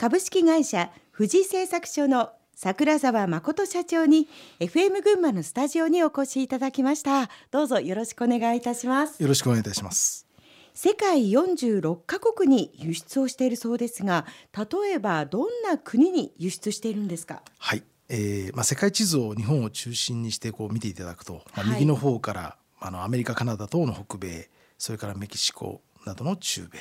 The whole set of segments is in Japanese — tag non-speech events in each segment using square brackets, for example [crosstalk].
株式会社富士製作所の桜沢誠社長に FM 群馬のスタジオにお越しいただきました。どうぞよろしくお願いいたします。よろしくお願いいたします。世界46カ国に輸出をしているそうですが例えばどんな国に輸出しているんですか？はい。えーまあ、世界地図を日本を中心にしてこう見ていただくと、まあ、右の方から、はい、あのアメリカカナダ等の北米それからメキシコなどの中米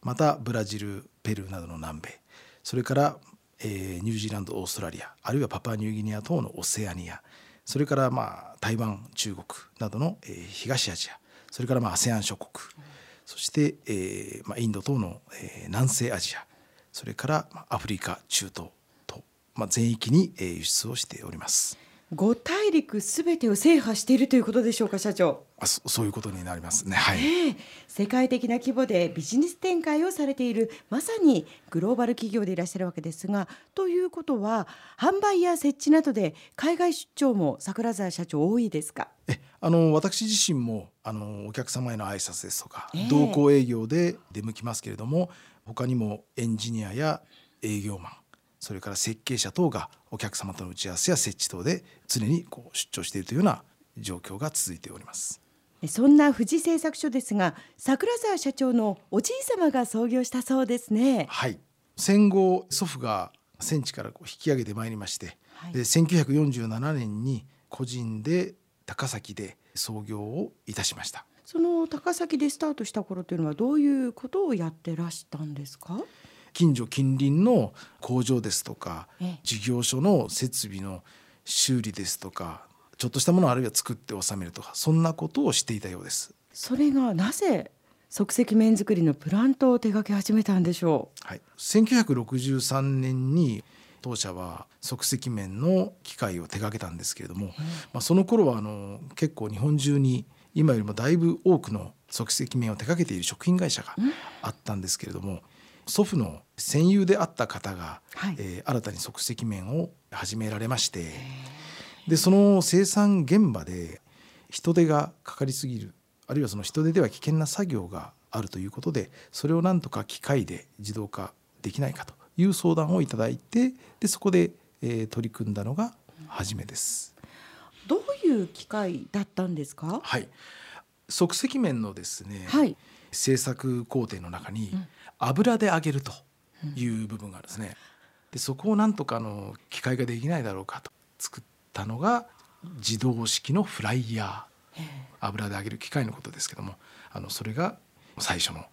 またブラジルペルーなどの南米それから、えー、ニュージーランドオーストラリアあるいはパパニューギニア等のオセアニアそれからまあ台湾中国などの、えー、東アジアそれからまあ ASEAN 諸国、そして、えーまあ、インド等の、えー、南西アジアそれから、まあ、アフリカ中東と、まあ、全域に、えー、輸出をしております。五大陸すべてを制覇しているということでしょうか社長。あそそういうことになりますね。はい、えー、世界的な規模でビジネス展開をされているまさにグローバル企業でいらっしゃるわけですがということは販売や設置などで海外出張も桜沢社長多いですか？えあの私自身もあのお客様への挨拶ですとか、えー、同行営業で出向きますけれども他にもエンジニアや営業マンそれから設計者等がお客様との打ち合わせや設置等で常にこう出張しているというような状況が続いております。そんな富士製作所ですが桜沢社長のおじい様が創業したそうですね。はい。戦後祖父が戦地からこう引き上げてまいりまして、はい、で1947年に個人で高崎で創業をいたしました。その高崎でスタートした頃というのはどういうことをやってらしたんですか？近所近隣の工場ですとか事業所の設備の修理ですとかちょっとしたものをあるいは作って納めるとかそんなことをしていたようです。それがなぜ即席麺作りのプラントを手掛け始めたんでしょう？はい、1963年に当社は即席麺の機械を手掛けたんですけれども、まあ、その頃はあの結構日本中に今よりもだいぶ多くの即席麺を手掛けている食品会社があったんですけれども、祖父の戦友であった方が、はい、えー、新たに即席麺を始められましてでその生産現場で人手がかかりすぎるあるいはその人手では危険な作業があるということでそれをなんとか機械で自動化できないかという相談をいただいてでそこで、えー、取り組んだのが初めです。どういう機械だったんですか？はい、即席麺のですね、はい、製作工程の中に油で揚げるという部分があるんですね。でそこをなんとかの機械ができないだろうかと作ったのが自動式のフライヤー。油で揚げる機械のことですけどもあのそれが最初の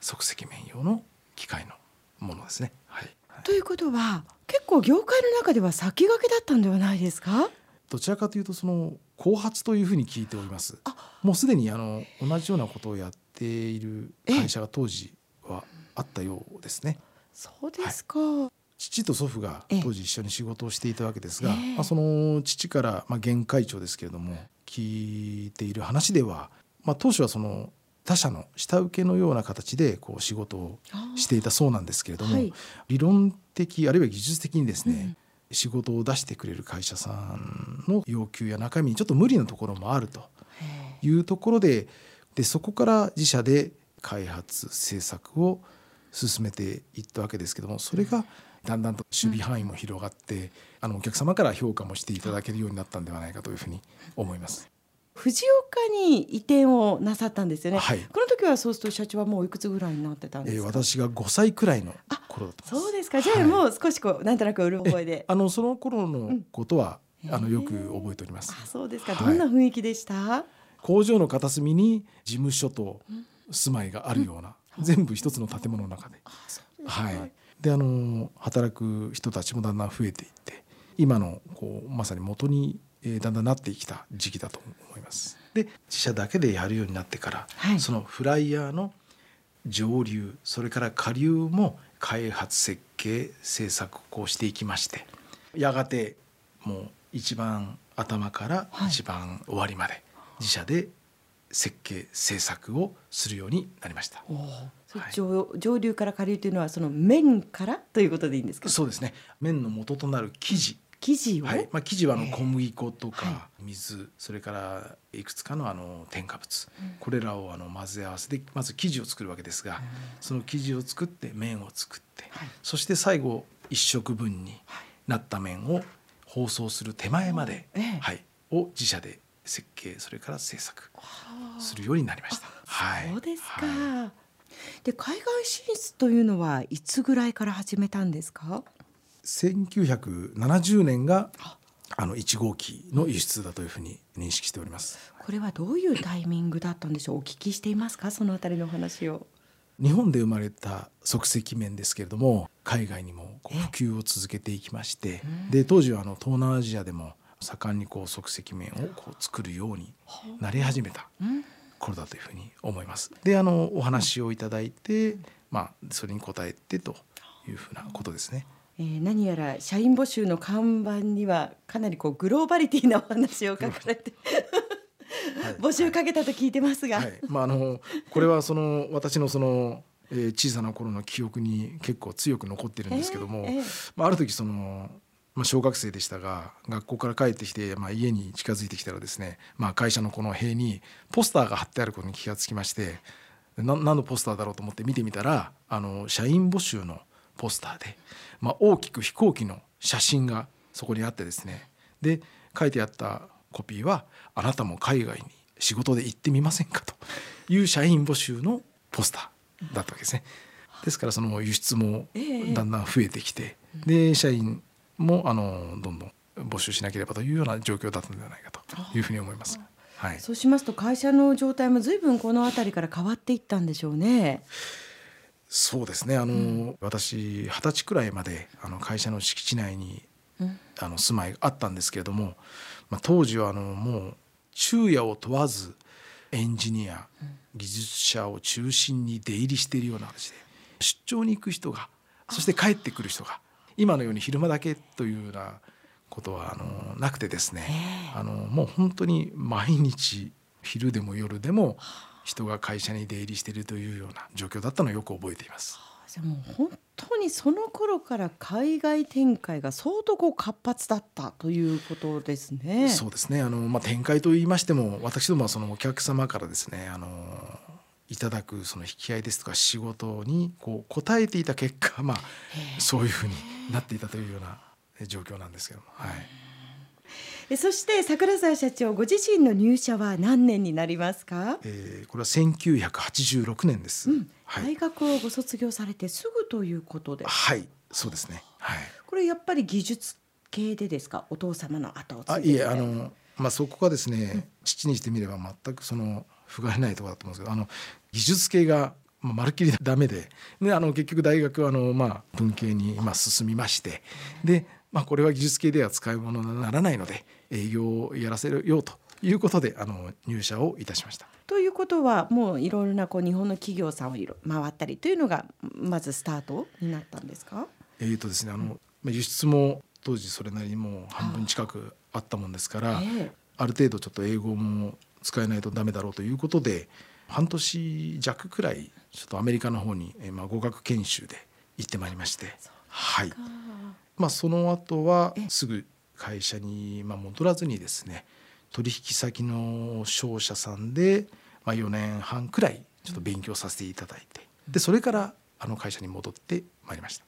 即席麺用の機械のものですね。はい、ということは結構業界の中では先駆けだったんではないですか？どちらかというとその後発というふうに聞いております。もうすでにあの同じようなことをやっている会社が当時はあったようですね。そうですか、はい、父と祖父が当時一緒に仕事をしていたわけですが、まあ、その父から、まあ、現会長ですけれども聞いている話では、まあ、当初はその他社の下請けのような形でこう仕事をしていたそうなんですけれども、はい、理論的あるいは技術的にですね、うん。仕事を出してくれる会社さんの要求や中身にちょっと無理なところもあるというところででそこから自社で開発制作を進めていったわけですけどもそれがだんだんと守備範囲も広がって、うん、あのお客様から評価もしていただけるようになったんではないかというふうに思います。藤岡に移転をなさったんですよね、はい、この時はそうすると社長はもういくつぐらいになってたんですか、えー、私が5歳くらいの頃だったそうですか。じゃあもう少しこうなんとなくうる覚えで。あのその頃のことは、うん、あのよく覚えております。あそうですか、どんな雰囲気でした？工場の片隅に事務所と住まいがあるような、うん、全部一つの建物の中で。はい、であの働く人たちもだんだん増えていって今のこうまさに元に、えー、だんだんなってきた時期だと思います。で自社だけでやるようになってから、はい、そのフライヤーの上流それから下流も開発設計制作をしていきましてやがてもう一番頭から一番終わりまで自社で設計制作をするようになりました。はい、上上流から下流というのはその面からということでいいんですか。そうですね。面の元となる生地。生地を、はい。まあ、生地はあの小麦粉とか水、それからいくつかのあの添加物、これらをあの混ぜ合わせてまず生地を作るわけですが、その生地を作って麺を作って、そして最後1食分になった麺を包装する手前まで、はい、を自社で設計それから制作するようになりました。はい、そうですか、はい、で海外進出というのはいつぐらいから始めたんですか？1970年があ。の1号機の輸出だというふうに認識しております。これはどういうタイミングだったんでしょう？お聞きしていますか？そのあたりの話を。日本で生まれた即席麺ですけれども海外にも普及を続けていきましてで当時はあの東南アジアでも盛んにこう即席麺をこう作るようになり始めた頃だというふうに思います。であのお話をいただいて、まあ、それに応えてというふうなことですね。えー、何やら社員募集の看板にはかなりこうグローバリティなお話を書かれて [laughs] はい、募集かけたと聞いてますが、はい、まああのこれはその私のその、えー、小さな頃の記憶に結構強く残ってるんですけども、えーえー、まあ、ある時そのまあ、小学生でしたが学校から帰ってきて、まあ、家に近づいてきたらですね、まあ、会社のこの塀にポスターが貼ってあることに気がつきまして何のポスターだろうと思って見てみたらあの社員募集のポスターで、まあ、大きく飛行機の写真がそこにあってですねで書いてあったコピーは「あなたも海外に仕事で行ってみませんか?」という社員募集のポスターだったわけですね。ですからその輸出もだんだん増えてきて、で社員もあのどんどん募集しなければというような状況だったのではないかというふうに思います。はい、そうしますと会社の状態もずいぶんこの辺りから変わっていったんでしょうね。そうですね。あの、うん、私二十歳くらいまであの会社の敷地内に、うん、あの住まいがあったんですけれども、まあ、当時はあのもう昼夜を問わずエンジニア、技術者を中心に出入りしているような形で出張に行く人がそして帰ってくる人が今のように昼間だけというようなことはあのなくてですねあのもう本当に毎日昼でも夜でも人が会社に出入りしているというような状況だったのをよく覚えています。じゃもう本当にその頃から海外展開が相当こう活発だったということですね。そうですね。あのまあ展開と言いましても私どもはそのお客様からですねあのいただくその引き合いですとか仕事にこう応えていた結果まあそういうふうになっていたというような状況なんですけども。はい。そして桜沢社長ご自身の入社は何年になりますか？えー、これは1986年です。うん、はい、大学をご卒業されてすぐということで。はい、そうですね。はい。これやっぱり技術系でですか？お父様の後を継いで。あ、いえ、あのまあそこがですね、うん、父にしてみれば全くその不甲斐ないところだと思うんですけど、あの技術系がまあ、まるっきりダメで。であの結局大学はあの、まあ、文系にまあ進みまして。でまあ、これは技術系では使い物にならないので営業をやらせるようということであの入社をいたしました。ということはもういろいろなこう日本の企業さんを回ったりというのがまずスタートになったんですか？えーとですねあの、うん、輸出も当時それなりにもう半分近くあったもんですから、あある程度ちょっと英語も使えないとダメだろうということで半年弱くらいちょっとアメリカの方に、えー、まあ語学研修で行ってまいりまして。はい。まあ、その後はすぐ会社にまあ戻らずにですね取引先の商社さんでまあ4年半くらいちょっと勉強させていただいて。でそれからあの会社に戻ってまいりました。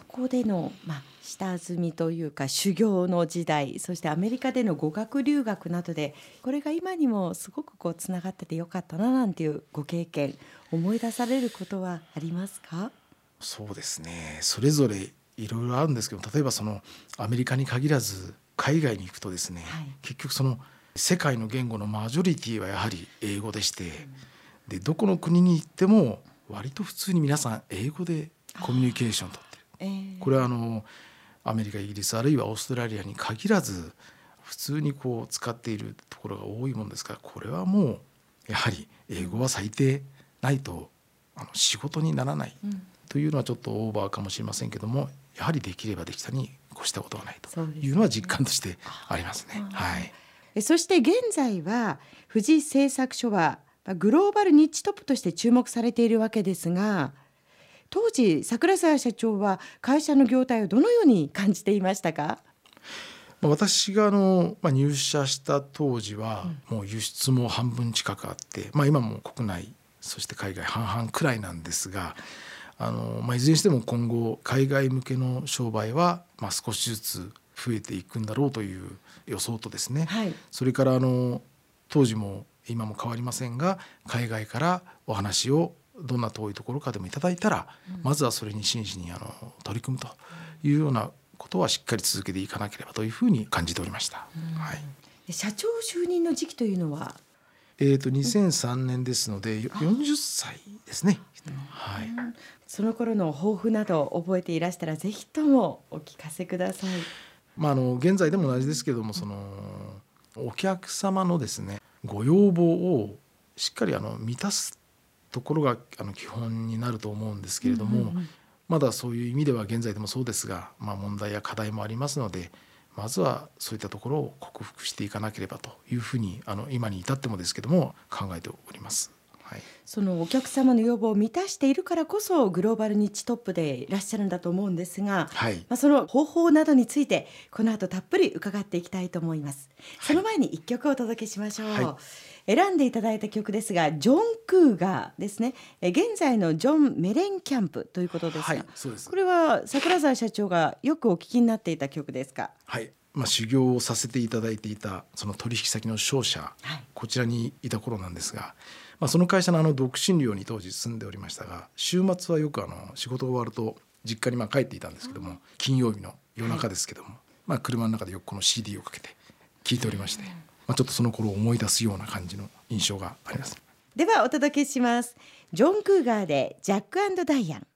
はい、そこでの、まあ、下積みというか修行の時代そしてアメリカでの語学留学などでこれが今にもすごくこうつながっててよかったななんていうご経験思い出されることはありますか？そうですね。それぞれいろいろあるんですけど例えばそのアメリカに限らず海外に行くとですね、はい、結局その世界の言語のマジョリティはやはり英語でして、うん、でどこの国に行っても割と普通に皆さん英語でコミュニケーションをとこれはあのアメリカイギリスあるいはオーストラリアに限らず普通にこう使っているところが多いもんですからこれはもうやはり英語は最低ないとあの仕事にならないというのはちょっとオーバーかもしれませんけどもやはりできればできたに越したことはないというのは実感としてありますね。はい、そして現在は富士製作所はグローバルニッチトップとして注目されているわけですが当時桜沢社長は会社の業態をどのように感じていましたか？まあ、私があの、まあ、入社した当時はもう輸出も半分近くあって、まあ、今も国内そして海外半々くらいなんですがあの、まあ、いずれにしても今後海外向けの商売は、まあ、少しずつ増えていくんだろうという予想とですね、はい、それからあの当時も今も変わりませんが海外からお話をどんな遠いところかでもいただいたら、うん、まずはそれに真摯にあの取り組むというようなことはしっかり続けていかなければというふうに感じておりました。はい、社長就任の時期というのは？えーと、と2003年ですので、うん、40歳ですね、はい、その頃の抱負など覚えていらしたらぜひともお聞かせください。まあ、あの現在でも同じですけれどもそのお客様のですねご要望をしっかりあの満たすところがあの基本になると思うんですけれども、うんうんうん、まだそういう意味では現在でもそうですが、まあ、問題や課題もありますのでまずはそういったところを克服していかなければというふうにあの今に至ってもですけども考えております。はい、そのお客様の要望を満たしているからこそグローバルニッチトップでいらっしゃるんだと思うんですが、はい、まあ、その方法などについてこの後たっぷり伺っていきたいと思います。その前に一曲お届けしましょう。はい、選んでいただいた曲ですがジョン・クーガーですね。現在のジョン・メレンキャンプということですが、はい、す。これは桜沢社長がよくお聞きになっていた曲ですか？はいまあ、修行をさせていただいていたその取引先の商社、はい、こちらにいた頃なんですがまあ、その会社のあの独身寮に当時住んでおりましたが週末はよくあの仕事が終わると実家にまあ帰っていたんですけども金曜日の夜中ですけども、まあ、車の中でよくこの CD をかけて聞いておりまして、まあ、ちょっとその頃を思い出すような感じの印象があります。ではお届けします。ジョン・クーガーでジャックダイアン